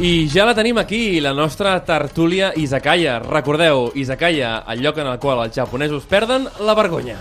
I ja la tenim aquí, la nostra tertúlia Izakaya. Recordeu, Izakaya, el lloc en el qual els japonesos perden la vergonya.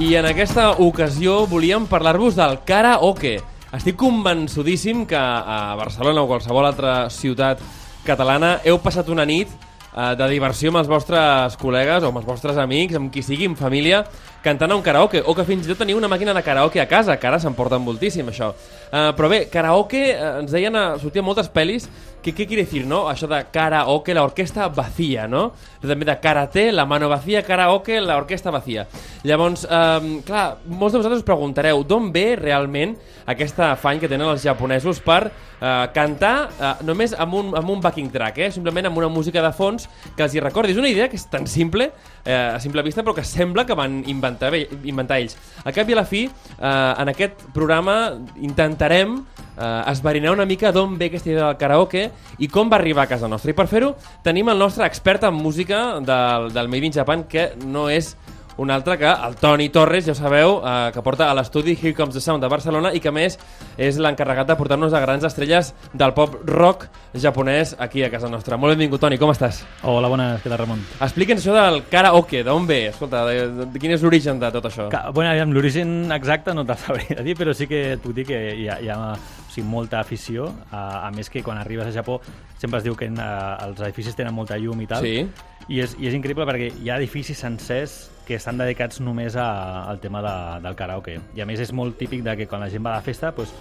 I en aquesta ocasió volíem parlar-vos del karaoke. Estic convençudíssim que a Barcelona o qualsevol altra ciutat catalana heu passat una nit eh, de diversió amb els vostres col·legues o amb els vostres amics, amb qui sigui, en família, cantant a un karaoke, o que fins i tot teniu una màquina de karaoke a casa, que ara se'n porten moltíssim, això. Uh, però bé, karaoke, uh, ens deien, uh, sortien moltes pel·lis, que què quiere decir, no? Això de karaoke, la orquesta vacía, no? També de karate, la mano vacía, karaoke, la orquesta vacía. Llavors, um, clar, molts de vosaltres us preguntareu d'on ve realment aquest afany que tenen els japonesos per uh, cantar uh, només amb un, amb un backing track, eh? simplement amb una música de fons que els hi recordi. És una idea que és tan simple, eh, a simple vista, però que sembla que van inventar, inventar ells. A cap i a la fi, eh, en aquest programa intentarem eh, esverinar una mica d'on ve aquesta idea del karaoke i com va arribar a casa nostra. I per fer-ho tenim el nostre expert en música del, del Made in Japan, que no és un altre que el Toni Torres, ja sabeu, eh, que porta a l'estudi Here Comes the Sound de Barcelona i que a més és l'encarregat de portar-nos a grans estrelles del pop rock japonès aquí a casa nostra. Molt benvingut, Toni, com estàs? Hola, bones, què tal, Ramon? Explica'ns això del karaoke, d'on ve? Escolta, de, de, de quin és l'origen de tot això? Ca bueno, l'origen exacte no te'l sabria dir, però sí que et puc dir que hi ha, hi ha o sigui, molta afició, a, a més que quan arribes a Japó sempre es diu que uh, els edificis tenen molta llum i tal, Sí. i és, i és increïble perquè hi ha edificis sencers que estan dedicats només a, al tema de, del karaoke. I a més és molt típic de que quan la gent va a la festa, pues,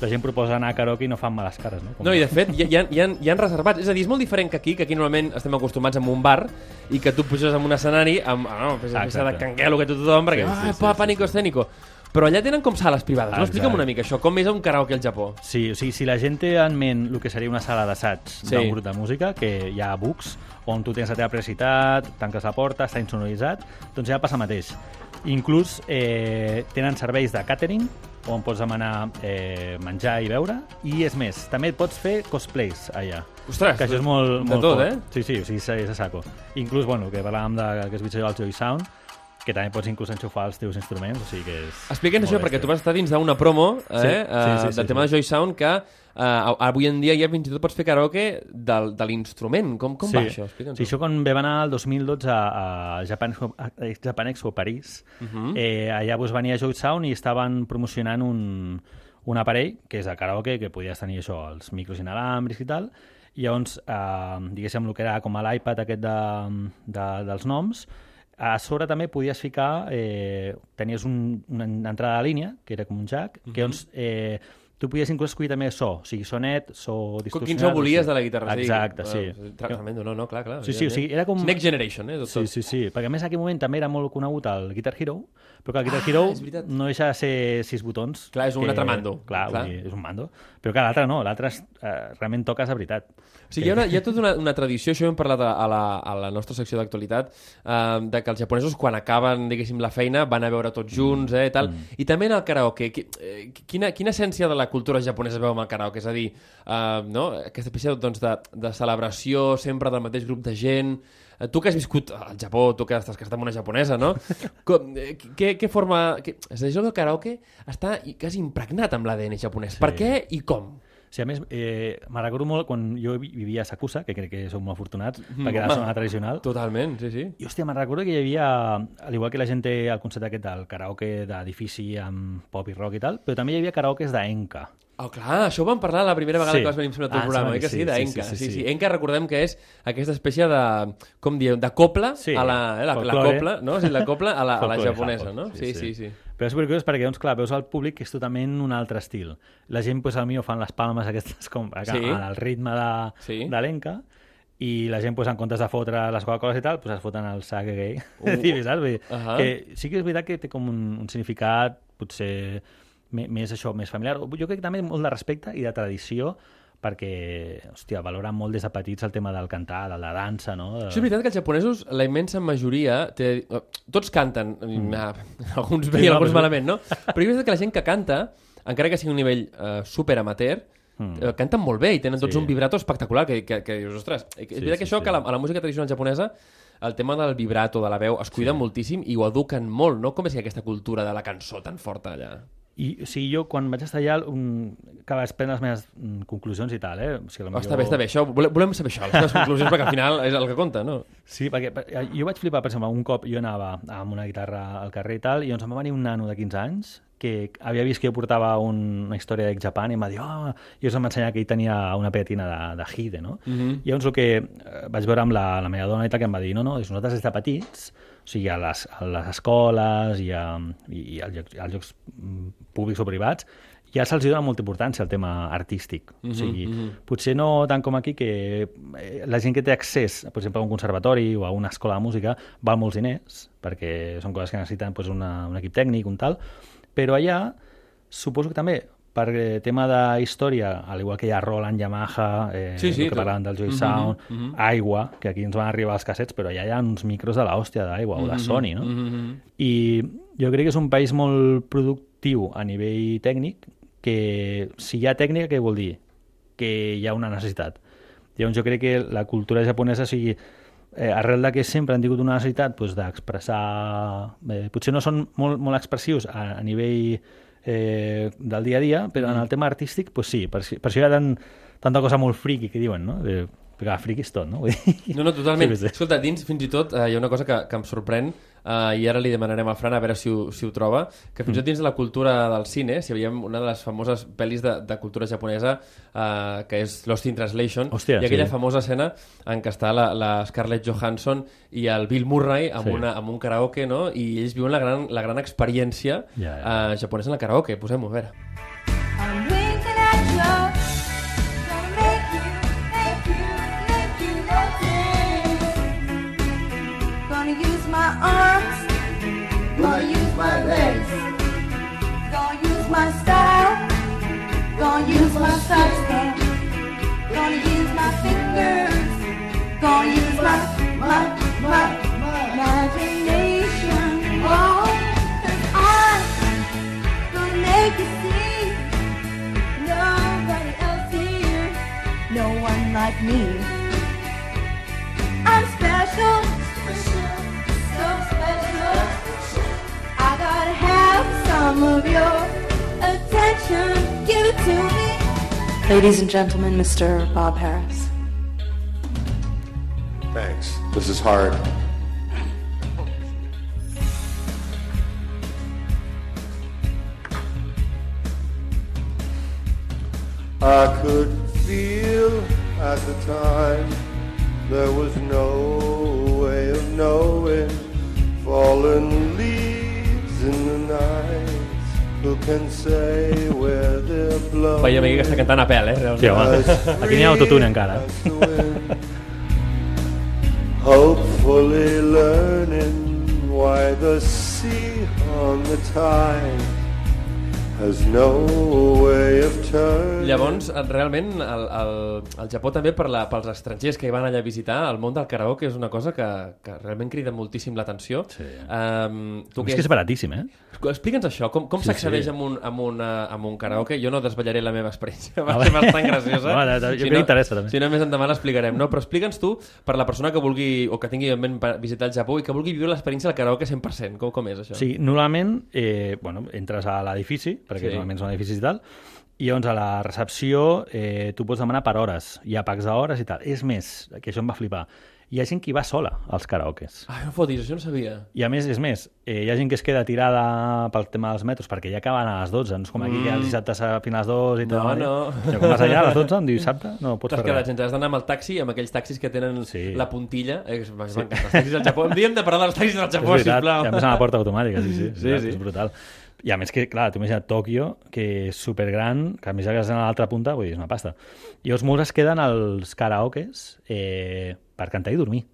la gent proposa anar a karaoke i no fan males cares. No, Com- No, i de fet, hi, hi, hi, hi ha reservats. És a dir, és molt diferent que aquí, que aquí normalment estem acostumats a un bar i que tu puges en un escenari amb ah, no, fes, fes de canguelo que tothom, perquè Sí, sí, sí, ah, sí, pa, sí, pànico escènico. Però allà tenen com sales privades. No? Explica'm una mica això. Com és un karaoke al Japó? Sí, o sigui, si la gent té en ment el que seria una sala d'assaig Sí. d'un grup de música, que hi ha books, on tu tens la teva privacitat, tanques la porta, està insonoritzat, doncs ja passa mateix. Inclús eh, tenen serveis de catering, on pots demanar eh, menjar i beure, i és més, també et pots fer cosplays allà. Ostres, que això és molt, de molt tot, fort. eh? Sí, sí, o sigui, és a saco. Inclús, bueno, que parlàvem de que bitxo del Joy Sound, que també pots inclús enxufar els teus instruments, o sigui que és... Explica'ns això, perquè tu vas estar dins d'una promo eh, Sí, eh, sí, sí, sí, del tema sí. de Joy Sound que eh, avui en dia ja fins i tot pots fer karaoke del, de l'instrument. Com, com sí. va això? Explica'ns. Sí, això quan vam anar el 2012 a, a Japan, a Japan Expo París, uh Mhm. -huh. eh, allà doncs, venia Joy Sound i estaven promocionant un, un aparell, que és de karaoke, que podies tenir això, els micros inalàmbrics i tal, i llavors, eh, diguéssim, el que era com a l'iPad aquest de, de, dels noms, a sobre també podies ficar, eh, tenies un, una entrada de línia, que era com un jack, que llavors eh, tu podies inclús escollir també so, o sigui, so net, so distorsionat... Quin so o volies sigui. de la guitarra? Exacte, sí. sí. Tremendo, no, no, clar, clar. Sí, sí, o sigui, era com- Next Generation, eh? Tot, Sí, sí, sí, perquè a més en aquell moment també era molt conegut el Guitar Hero, però que el Guitar Ah, Hero no deixa de ser sis botons. Clar, és un que- altre mando. Clar, Clar. Dir, és un mando. Però que l'altre no, l'altre eh, realment toques de veritat. O sigui, hi ha, una, hi ha tota una, una tradició, això ho hem parlat a, a, la, a la nostra secció d'actualitat, eh, de que els japonesos quan acaben, diguéssim, la feina van a veure tots junts, eh, i tal. Mm. I també en el karaoke. Eh, Quina, quina essència de la cultura japonesa es veu amb el karaoke? És a dir, eh, no? aquesta espècie doncs, de, de celebració sempre del mateix grup de gent... Eh, Tu que has viscut al Japó, tu que estàs casat amb una japonesa, no? Com, eh, què, què forma... Què, és a dir, del karaoke està quasi impregnat amb l'ADN japonès. Sí. Per què i com? Sí, a més, eh, recordo molt quan jo vi- vivia a Sakusa, que crec que som molt afortunats, Mm, perquè era la zona tradicional, Totalment, sí, sí. I, hòstia, recordo que hi havia, al igual que la gent té el concepte aquest del karaoke d'edifici amb pop i rock i tal, però també hi havia karaokes d'enca. Oh, clar, això ho vam parlar la primera vegada Sí. que vas venir al teu Ah, programa, sembla eh, que sí, sí, d'Enca. sí, Sí, sí, sí, sí, sí, sí. Enca recordem que és aquesta espècie de, com dieu, de copla Sí, a la, eh, la, la copla, no? Sí, la copla a la, a la japonesa, no? Sí, sí, sí. Però és supercuriós perquè, doncs, clar, veus el públic que és totalment un altre estil. La gent, pues, al millor fan les palmes aquestes com Sí. sí. al ritme de, Sí. de l'enca i la gent, pues, en comptes de fotre les Coca-Coles i tal, pues, es foten el sake gay. Uh. Uh. saps? Vull dir, Ahà. que sí que és veritat que té com un, un significat potser més això, més familiar. Jo crec que també molt de respecte i de tradició perquè, hòstia, valoren molt des de petits el tema del cantar, de la dansa, no? De... Això és veritat que els japonesos, la immensa majoria, té... tots canten, mm. alguns bé Sí, i no, alguns però- malament, no? Però és veritat que la gent que canta, encara que sigui un nivell uh, super amateur, Mm. eh, canten molt bé i tenen tots Sí. un vibrato espectacular que, que, que dius, ostres, és Sí, veritat que sí, això sí. que a la, a la música tradicional japonesa el tema del vibrato, de la veu, es cuida Sí. moltíssim i ho eduquen molt, no? Com és que aquesta cultura de la cançó tan forta allà? I, o sigui, jo quan vaig estar allà, un, que vaig prendre les meves mm, conclusions i tal, eh? O sigui, Oh, està bé, està bé, això, volem, saber això, les teves conclusions, perquè al final és el que compta, no? Sí, perquè per- eh, jo vaig flipar, per exemple, un cop jo anava amb una guitarra al carrer i tal, i llavors em va venir un nano de 15 anys que havia vist que jo portava un, una història d'Ex Japan i em va dir, oh, i llavors em va ensenyar que ell tenia una pegatina de, de Hide, no? Mm -hmm. I llavors el que eh, vaig veure amb la, la meva dona i tal, que em va dir, no, no, nosaltres des de petits, o sigui, a les, a les escoles i, a, i, i als, llocs, als llocs mm, públics o privats, ja se'ls dona molta importància al tema artístic. Mm -hmm, o sigui, mm -hmm. potser no tant com aquí, que eh, la gent que té accés, per exemple, a un conservatori o a una escola de música, val molts diners, perquè són coses que necessiten pues, una, un equip tècnic, un tal, però allà suposo que també per eh, tema de història, al igual que hi ha Roland, Yamaha, eh, Sí, sí, que tot. parlaven del Joy Mhm, Sound, mhm. aigua, que aquí ens van arribar els cassets, però allà hi ha uns micros de l'hòstia d'aigua o de Sony, no? Mm -hmm. I jo crec que és un país molt productiu a nivell tècnic, que si hi ha tècnica, què vol dir? Que hi ha una necessitat. Llavors jo crec que la cultura japonesa, o sigui, eh, arrel de que sempre han tingut una necessitat doncs, d'expressar... Eh, potser no són molt, molt expressius a, a nivell eh, del dia a dia, però en el tema artístic, doncs sí, per, per això hi ha tant, tanta cosa molt friki que diuen, no? De, perquè friki és tot, no? Vull dir... No, no, totalment. Sí. Escolta, dins fins i tot eh, hi ha una cosa que, que em sorprèn eh, i ara li demanarem al Fran a veure si ho, si ho troba, que fins i tot dins de la cultura del cine, si veiem una de les famoses pel·lis de, de cultura japonesa eh, que és Lost in Translation, Hòstia, i aquella sí. famosa escena en què està la, la Scarlett Johansson i el Bill Murray amb, Sí. una, amb un karaoke, no? i ells viuen la gran, la gran experiència Ja, ja. eh, japonesa en el karaoke. Posem-ho, a veure. Me. I'm special, so special. I gotta have some of your attention. Give it to me. Ladies and gentlemen, Mr. Bob Harris. Thanks. This is hard. I could feel at the time there was no way of knowing fallen leaves in the night. Who can say where they're blowing? Veiem aquí que està cantant a pèl, eh? Realment. Sí, home. Aquí n'hi ha autotune encara. As the wind, Hopefully learning why the sea on the tide has no way of turning. Llavors, realment, el, el, el Japó també, per la, pels estrangers que hi van allà a visitar, el món del karaoke és una cosa que, que realment crida moltíssim l'atenció. Sí. Um, tu És que és baratíssim, eh? Explica'ns això, com, com Sí, s'accedeix sí. amb, un, amb, una, amb un karaoke? Jo no desvetllaré la meva experiència, va Ah, ser bastant graciosa. No, no, no, jo crec que interessa, també. Si no, més endavant l'explicarem, no? Però explica'ns tu, per la persona que vulgui, o que tingui en ment visitar el Japó i que vulgui viure l'experiència del karaoke 100%, com, com és això? Sí, normalment eh, bueno, entres a l'edifici, perquè Sí. normalment són edificis i tal, i llavors a la recepció eh, tu pots demanar per hores, hi ha pacs d'hores i tal. És més, que això em va flipar, hi ha gent que hi va sola als karaokes. Ai, no fotis, això no sabia. I a més, és més, eh, hi ha gent que es queda tirada pel tema dels metros perquè ja acaben a les 12, no és com aquí que els dissabtes a fins a les 2 i tal. Mm. No, no. Jo, com vas allà a les 12, em diu dissabte? No, pots T'has fer res. sense, has d'anar amb el taxi, amb aquells taxis que tenen Sí. la puntilla. Eh, sí. Els taxis del Japó. Un dia hem de parlar dels taxis del Japó, sisplau. i a més a la porta automàtica, sí, sí. Sí, sí. És brutal. I a més que, clar, tu imagina't Tòquio, que és supergran, que a més que a l'altra punta, vull dir, és una pasta. I llavors molts es queden als karaokes eh, per cantar i dormir.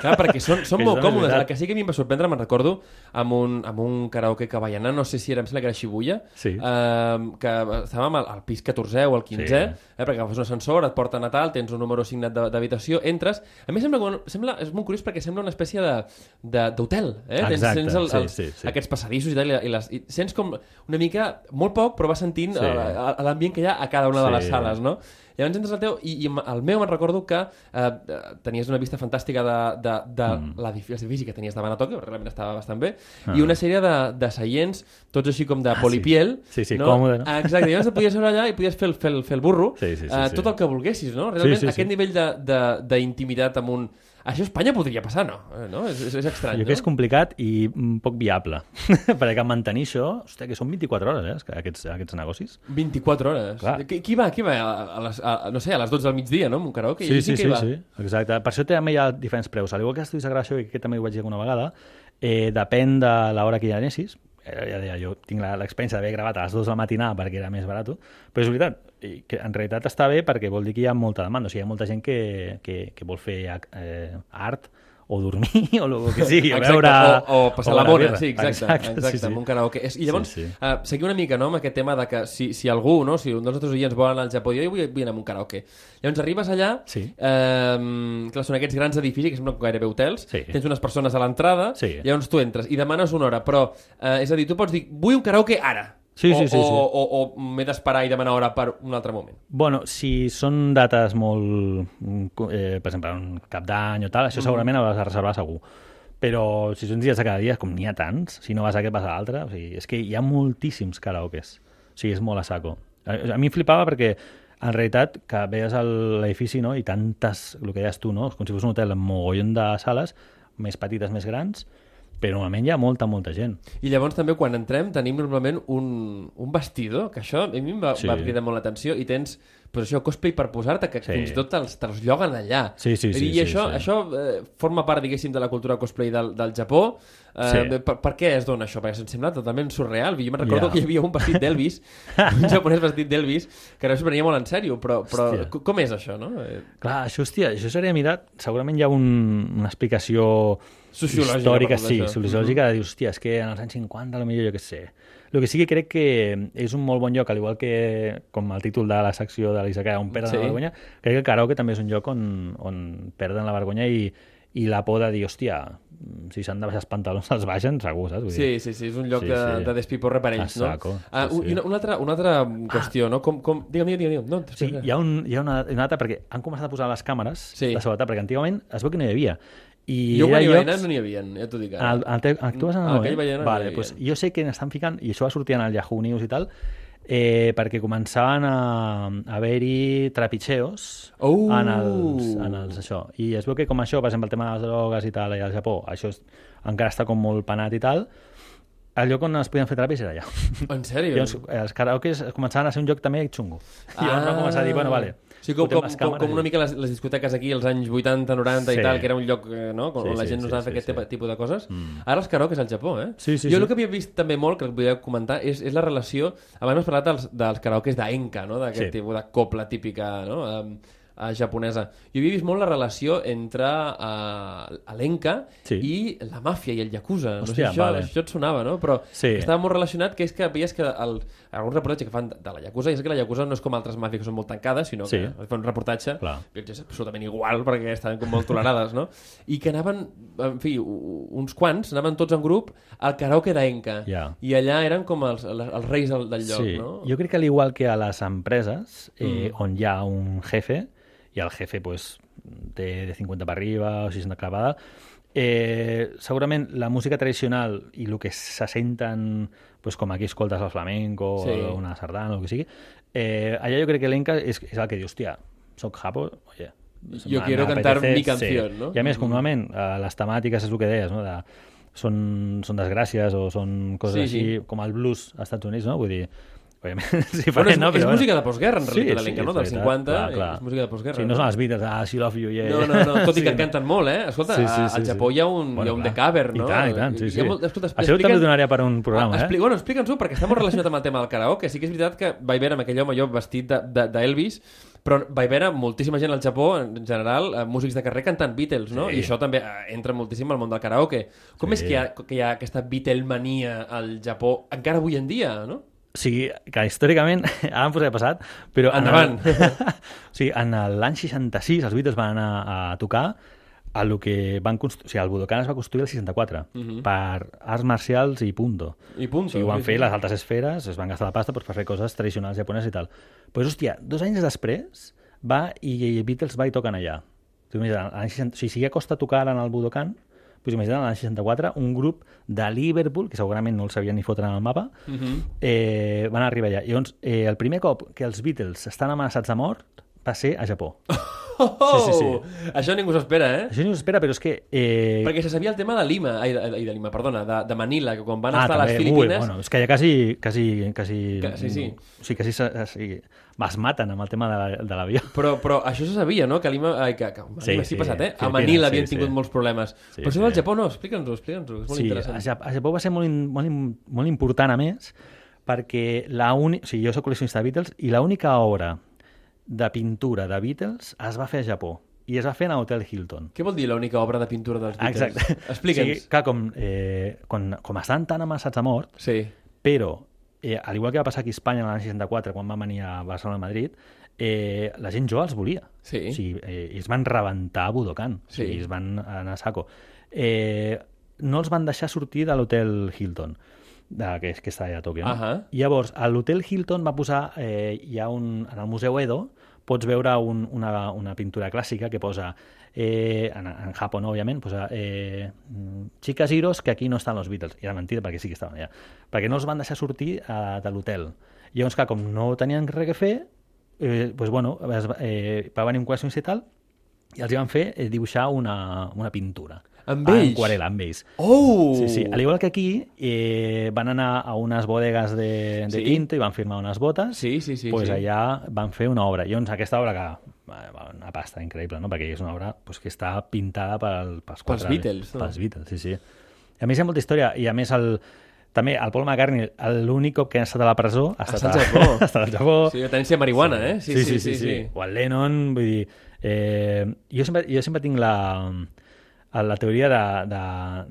Clar, perquè són, són Que molt còmodes. El que sí que a mi em va sorprendre, me'n recordo, amb un, amb un karaoke que vaig anar, no sé si era, em sembla que era Shibuya, Sí. eh, que estàvem al, al pis 14è o al 15è, Sí. eh, perquè agafes un ascensor, et porten a tal, tens un número assignat de- d'habitació, entres... A mi sembla, que- sembla, és molt curiós perquè sembla una espècie de- de- d'hotel, eh? Tens, Exacte, tens el, sí, els, sí, sí. aquests passadissos i tal, i, les, i sents com una mica, molt poc, però vas sentint Sí. sí. l'ambient que hi ha a cada una de Sí. les sales, no? Llavors entres al teu, i, i el meu me'n recordo que eh, eh, tenies una vista fantàstica de, de, de mm. l'edifici que tenies davant a Tòquio, realment estava bastant bé, Ah. i una sèrie de, de seients, tots així com de Ah, sí. polipiel. Sí, sí, no? còmode, no? Ah, Exacte, llavors et podies seure allà i podies fer el, fer el, fer el burro, Sí, sí, sí, eh, sí. tot el que volguessis, no? Realment, Sí, sí, aquest sí. nivell de- de- d'intimitat amb un... Això a Espanya podria passar, no? Eh, no? És, és, és estrany, Jo crec que és no? complicat i mm, poc viable. Perquè mantenir això, hòstia, que són 24 hores, eh, aquests, aquests negocis. 24 hores. Clar. Qui, qui va, qui va a, a, les, a, no sé, a les 12 del migdia, no? En un karaoke? Sí, sí, sí, va? sí, exacte. Per això també hi ha diferents preus. Al igual que estudis gravació, i que també ho vaig dir alguna vegada, eh, depèn de l'hora que hi anessis. Eh, ja deia, jo tinc la- l'experiència d'haver gravat a les 2 de la matinada perquè era més barat, però és veritat, i que en realitat està bé perquè vol dir que hi ha molta demanda, o sigui, hi ha molta gent que, que, que vol fer eh, art o dormir o el que sigui, Exacte, veure... o, o passar o la mona, birra. sí, exacte, exacte, exacte sí, sí. amb un karaoke. És, I llavors, Sí, sí, sí. Uh, seguir una mica no, amb aquest tema de que si, si algú, no, si un dels nostres oients vol anar al Japó, jo vull, vull anar a un karaoke. Llavors arribes allà, Sí. eh, clar, són aquests grans edificis que semblen gairebé hotels, Sí. tens unes persones a l'entrada, Sí. llavors tu entres i demanes una hora, però, eh, és a dir, tu pots dir, vull un karaoke ara, Sí, o, sí, sí, sí. o, o, o m'he d'esperar i demanar hora per un altre moment. Bueno, si són dates molt... mm, Eh, per exemple, un cap d'any o tal, això segurament ho has de reservar segur. Però si són dies de cada dia, com n'hi ha tants, si no vas a aquest vas a l'altre, o sigui, és que hi ha moltíssims karaokes. O sigui, és molt a saco. A, a mi em flipava perquè en realitat que veies l'edifici no? i tantes, el que deies tu, no? com si fos un hotel amb mogollon de sales, més petites, més grans, però normalment hi ha molta, molta gent. I llavors també quan entrem tenim normalment un, un vestidor, que això a mi em va, Sí. va cridar molt l'atenció, i tens pues això, cosplay per posar-te, que Sí. fins i tot te'ls, te lloguen allà. Sí, sí, sí, I sí, això, sí. això eh, forma part, diguéssim, de la cultura cosplay del, del Japó. Eh, Sí. per, per què es dona això? Perquè se'm sembla totalment surreal. Jo me'n recordo Ja. que hi havia un vestit d'Elvis, un japonès vestit d'Elvis, que no s'ho prenia molt en sèrio, però, però Hòstia. com és això, no? Eh, Clar, això, hòstia, això seria mirat... Segurament hi ha un, una explicació Sociològica històrica, sí, sociològica, de dir, hòstia, és que en els anys 50, potser jo què sé. El que sí que crec que és un molt bon lloc, al igual que com el títol de la secció de l'Isakaya, on perden Sí. la vergonya, crec que el karaoke també és un lloc on, on perden la vergonya i, i la por de dir, hòstia, si s'han de baixar els pantalons, els baixen, segur, saps? Vull dir, Sí, sí, sí, és un lloc Sí, de, sí. de despiporre per ells, no? saco, Ah, sí, una, una, altra, una altra qüestió, no? Com, com... Digue'm, digue'm, digue'm. No, Sí, hi ha, un, hi ha una, una altra, perquè han començat a posar les càmeres Sí. de seguretat, perquè antigament es veu que no hi havia. I Jo quan hi llocs- no n'hi havia, ja t'ho dic ara. el, el, teu- en el anar, Ah, no, vale, pues, jo sé que n'estan ficant, i això va sortir en el Yahoo News i tal, eh, perquè començaven a, a haver-hi trepitxeos Oh! en, els, en els això. I es veu que com això, per exemple, el tema de les drogues i tal, i al Japó, això és, encara està com molt penat i tal, el lloc on es podien fer teràpies era allà. En sèrio? I llavors, els karaokes començaven a ser un lloc també xungo. I llavors van començar a dir, bueno, vale, Sí, com, com, com, com una mica les, les discoteques aquí als anys 80, 90 Sí. i tal, que era un lloc eh, no? on Sí, la sí, gent no sí, usava sí, aquest sí. tipus de coses. Mm. Ara els karaokes al Japó, eh? Sí, sí, jo sí. el que havia vist també molt, que podria comentar, és, és la relació... Abans has parlat dels, dels karaokes d'Enka, no? d'aquest Sí. tipus de copla típica no? um, uh, japonesa. Jo havia vist molt la relació entre uh, l'Enka Sí. i la màfia i el Yakuza. no sé Hòstia, si això, vale. això et sonava, no? Però Sí. estava molt relacionat, que és que veies que el, algun reportatge que fan de la Yakuza, i és que la Yakuza no és com altres màfies que són molt tancades, sinó Sí. que fan un reportatge Clar. que és absolutament igual perquè estaven com molt tolerades, no? I que anaven, en fi, uns quants, anaven tots en grup al karaoke d'Enca. Ja. I allà eren com els, els reis del, del lloc, sí. no? Jo crec que al igual que a les empreses, eh, mm. on hi ha un jefe, i el jefe pues, té de 50 per arriba o 60 clavada, eh, segurament la música tradicional i el que se senten, pues, com aquí escoltes el flamenco Sí. o una sardana o el que sigui, eh, allà jo crec que l'enca és, és el que diu, hòstia, soc japo, oye, Jo quiero cantar apetece", mi canción, sí. no? I a més, Mm. normalment, eh, les temàtiques és el que deies, no? De, són, són desgràcies o són coses Sí, així, sí. com el blues als Estats Units, no? Vull dir, òbviament, és Bueno, és, no? és Però, música de postguerra, en realitat, Sí, sí, no? és Dels veritat, 50, clar, clar. és música de postguerra. Sí, no són els Beatles, ah, she love you, yeah. No, no, no, tot i que Sí, en canten molt, eh? Escolta, Sí, sí, sí, sí, sí, al sí. Japó hi ha un, hi ha un The Cover, no? I tant, i tant, sí, sí. molt- escolta, Això també expliquen- donaria per un programa, Ah, eh? Bueno, explica'ns-ho, perquè està molt relacionat amb el tema del karaoke. Sí que és veritat que vaig veure amb aquell home jo vestit d'Elvis, de, de, però vaig veure moltíssima gent al Japó, en general, eh, músics de carrer cantant Beatles, no? Sí. I això també eh, entra moltíssim al món del karaoke. Com Sí. és que hi, ha, que hi ha aquesta Beatlemania al Japó encara avui en dia, no? O sigui, que històricament, ara em posaré passat, però... en Endavant. el- o sigui, en l'any 66 els Beatles van anar a tocar a lo que van construir... O sigui, el Budokan es va construir el 64 Mhm. per arts marcials i punto. I punt. O sigui, ho van fer les altes esferes, es van gastar la pasta per fer coses tradicionals japoneses i tal. Però, pues, hòstia, dos anys després va i, i Beatles va i toquen allà. L'any 60 O sigui, si ja costa tocar en el Budokan, doncs imagina't l'any 64 un grup de Liverpool, que segurament no el sabien ni fotre en el mapa, uh -huh. eh, van arribar allà. I llavors, eh, el primer cop que els Beatles estan amenaçats de mort va ser a Japó. Oh, Sí, sí, sí. Això ningú s'ho espera, eh? Això no s'espera, però és que... Eh, Perquè se sabia el tema de Lima, ai, de, de Lima, perdona, de, de Manila, que quan van estar a les també. Filipines... Ui, bueno, és que ja quasi... quasi, quasi Que- sí, sí. O sigui, quasi se, sí, es maten amb el tema de la- l'avió. Però, però això se sabia, no? Que a Lima... Ai, que, que a Sí, sí, sí, passat, eh? A Manila havien sí, tingut sí. molts problemes. Sí, però això sí. del Japó no, explica'ns-ho, explica'ns-ho, és molt sí, a, interessant. A Japó va ser molt, in- molt, in- molt important, a més, perquè la uni... o sigui, jo soc col·leccionista de Beatles i l'única obra de pintura de Beatles es va fer a Japó i es va fer en l'Hotel Hilton. Què vol dir l'única obra de pintura dels Beatles? Exacte. Explica'ns. Sigui, clar, com, eh, quan, com estan tan amassats a mort, Sí. però, eh, al igual que va passar aquí a Espanya l'any 64, quan van venir a Barcelona i Madrid, eh, la gent jove els volia. Sí. O sigui, eh, es van rebentar a Budokan. Sí. O sigui, es van anar a saco. Eh, no els van deixar sortir de l'hotel Hilton, de, que, que està allà a Tòquio. No? Ahà. I llavors, a l'hotel Hilton va posar, eh, hi ha un, en el Museu Edo, pots veure un, una, una pintura clàssica que posa, eh, en, en Japó, no, òbviament, posa eh, Chicas Heroes, que aquí no estan els Beatles. I era mentida, perquè sí que estaven allà. Perquè no els van deixar sortir eh, de l'hotel. Llavors, clar, com no tenien res a fer, eh, pues, bueno, es, eh, va venir un qüestionista i tal, i els hi van fer eh, dibuixar una, una pintura. Amb En ells? aquarela, amb ells. Oh! Sí, sí. Al igual que aquí, eh, van anar a unes bodegues de, de Sí. tinta i van firmar unes botes. Sí, sí, sí, pues sí. allà van fer una obra. I llavors aquesta obra que una pasta increïble, no? perquè és una obra pues, que està pintada pel, pels, quatre, Beatles, no? Pels Beatles, sí, sí. I a més hi ha molta història. I a més el, també el Paul McCartney, l'únic cop que ha estat a la presó ha estat, estat al Japó. ha estat al Japó. Sí, tenència marihuana, eh? Sí, sí, sí, sí, O el Lennon, vull dir... Eh, jo, sempre, jo sempre tinc la, la teoria de, de,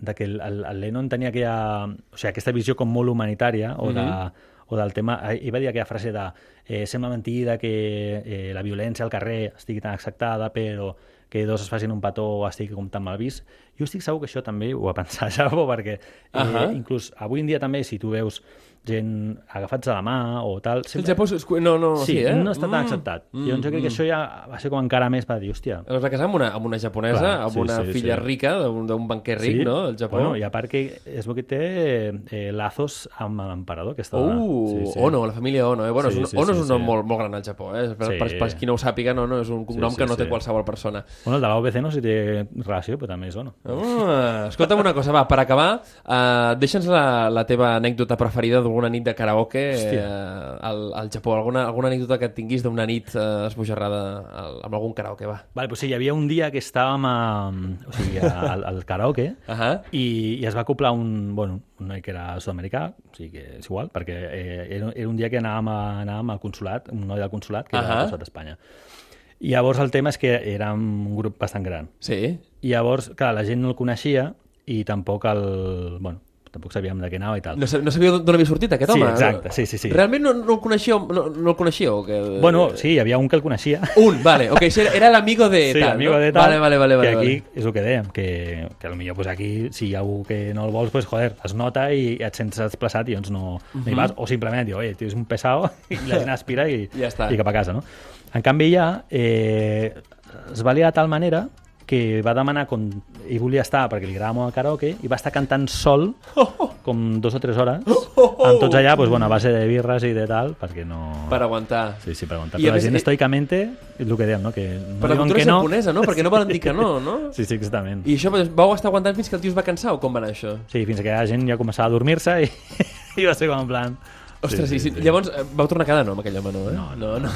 de que el, el, Lennon tenia aquella, o sigui, aquesta visió com molt humanitària o, de, o del tema... Ell va dir aquella frase de eh, sembla mentida que eh, la violència al carrer estigui tan acceptada, però que dos es facin un petó o estigui com tan mal vist. Jo estic segur que això també ho va pensar Javo, perquè eh, Ahà. inclús avui en dia també, si tu veus gent agafats a la mà o tal... El Japó... és- No, no, Sí, sí, eh? no està tan acceptat. Mm, Llavors jo crec que això ja va ser com encara més per dir, hòstia... Es va casar amb una, amb una japonesa, Clar, amb sí, una sí, filla sí. rica d'un banquer ric, no?, el Japó. Bueno, i a part que és bo que té eh, lazos amb l'emperador, que està... Uh, sí, sí. Ono, la família Ono. Eh? Bueno, Sí, és un, sí, Ono sí, és un nom sí. molt, molt gran al Japó. Eh? Per, Sí. per, per, qui no ho sàpiga, no, no, és un cognom sí, que no té sí. qualsevol persona. Bueno, el de l'OBC no sé si té relació, però també és Ono. Ah, escolta'm una cosa, va, per acabar, uh, deixa'ns la, la teva anècdota preferida d'alguna nit de karaoke uh, al, al Japó, alguna, alguna anècdota que tinguis d'una nit uh, esbojarrada al, amb algun karaoke, va. Vale, pues sí, hi havia un dia que estàvem a, o sigui, a- al, al karaoke Uh -huh. i, i es va acoplar un, bueno, un noi que era sud-americà, o sigui que és igual, perquè eh, era, era un dia que anàvem, a, anàvem al consulat, un noi del consulat que era Ahà. del consulat d'Espanya. I llavors el tema és que érem un grup bastant gran. Sí. I llavors, clar, la gent no el coneixia i tampoc el... Bueno, tampoc sabíem de què anava i tal. No, no sabíeu d'on havia sortit aquest Sí, home? exacte, sí, sí, sí. Realment no, no el coneixíeu? No, no el coneixíeu? Que... Bueno, sí, hi havia un que el coneixia. Un, vale, ok, sí, era, era l'amigo de Sí, tal, amigo no? de tal, Vale, vale, vale. que vale, aquí vale. és el que dèiem, que, que potser pues aquí, si hi ha algú que no el vols, pues, joder, es nota i et sents desplaçat i doncs no, no hi vas, o simplement diu, oye, tio, és un pesado, i la gent aspira i, Ja està. i cap a casa, no? En canvi, ja eh, es va liar de tal manera que va demanar com ell volia estar perquè li agradava molt el karaoke i va estar cantant sol com dos o tres hores amb tots allà, pues, bueno, a base de birres i de tal perquè no... Per aguantar. Sí, sí, per aguantar. I Però la gent eh, estoicamente, és el que dèiem, no? Que no Per la cultura que no. japonesa, no? Perquè no volen dir que no, no? Sí, sí, exactament. I això doncs, vau estar aguantant fins que el tio es va cansar o com va anar això? Sí, fins que la gent ja començava a dormir-se i, i va ser com en plan... Ostres, sí, sí, sí. Llavors eh, vau tornar a quedar no amb aquell home, no? Eh? No, no. no.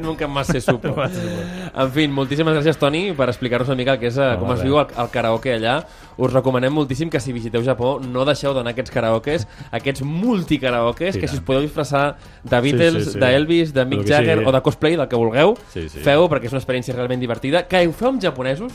Nunca más se supo. en fin, moltíssimes gràcies, Toni, per explicar-nos una mica el que és, eh, No, com es viu el, el karaoke allà. Us recomanem moltíssim que si visiteu Japó no deixeu d'anar a aquests karaokes, aquests multikaraokes, Sí, que si us podeu disfressar de Beatles, sí, sí. d'Elvis, de Mick Jagger sigui. o de cosplay, del que vulgueu, Sí, sí. feu perquè és una experiència realment divertida. Que ho feu amb japonesos,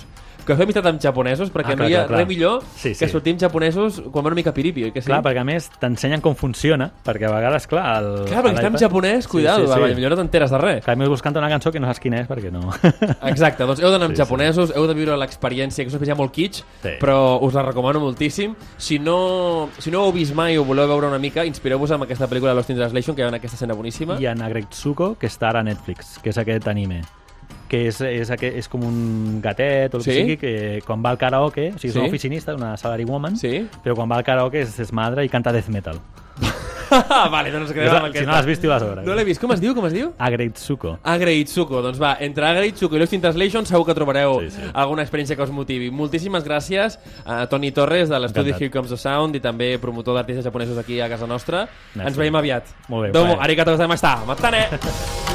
que feu amistat amb japonesos, perquè Ah, no clar, hi ha clar, clar. res millor Sí, que sí. sortir amb japonesos quan va una mica piripi, oi que sí? Clar, perquè a més t'ensenyen com funciona, perquè a vegades, clar... El, Clar, perquè està en japonès, cuidado, sí, sí, sí. millor no t'enteres de res. Clar, a més vols cantar una cançó que no saps quina és, perquè no... Exacte, doncs heu d'anar amb Sí, sí. japonesos, heu de viure l'experiència, que és una experiència molt kitsch, Sí. però us la recomano moltíssim. Si no, si no ho heu vist mai o voleu veure una mica, inspireu-vos amb aquesta pel·lícula Lost in Translation, que hi ha en aquesta escena boníssima. I en Agretsuko, que està ara a Netflix, que és aquest anime. Que és, és, és com un gatet o el Sí? que sigui, que quan va al karaoke, o sigui, és Sí? una oficinista, una salary woman, Sí? però quan va al karaoke es desmadra i canta death metal. vale, doncs quedem amb si aquesta. no l'has vist, t'hi vas a veure. No l'he vist. Com es diu? Com es diu? Agreitsuko. Agraïtsuko. Doncs va, entre Agraïtsuko i Lost in Translation segur que trobareu Sí, sí. alguna experiència que us motivi. Moltíssimes gràcies a Toni Torres de l'estudi. Here Comes the Sound i també promotor d'artistes japonesos aquí a casa nostra. Merci. Ens veiem aviat. Molt bé, Domo, arigato gozaimashita. Matane!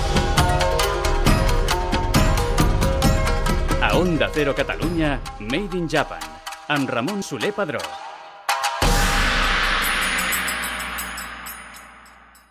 A Onda Cero Catalunya, Made in Japan, amb Ramon Soler Padró.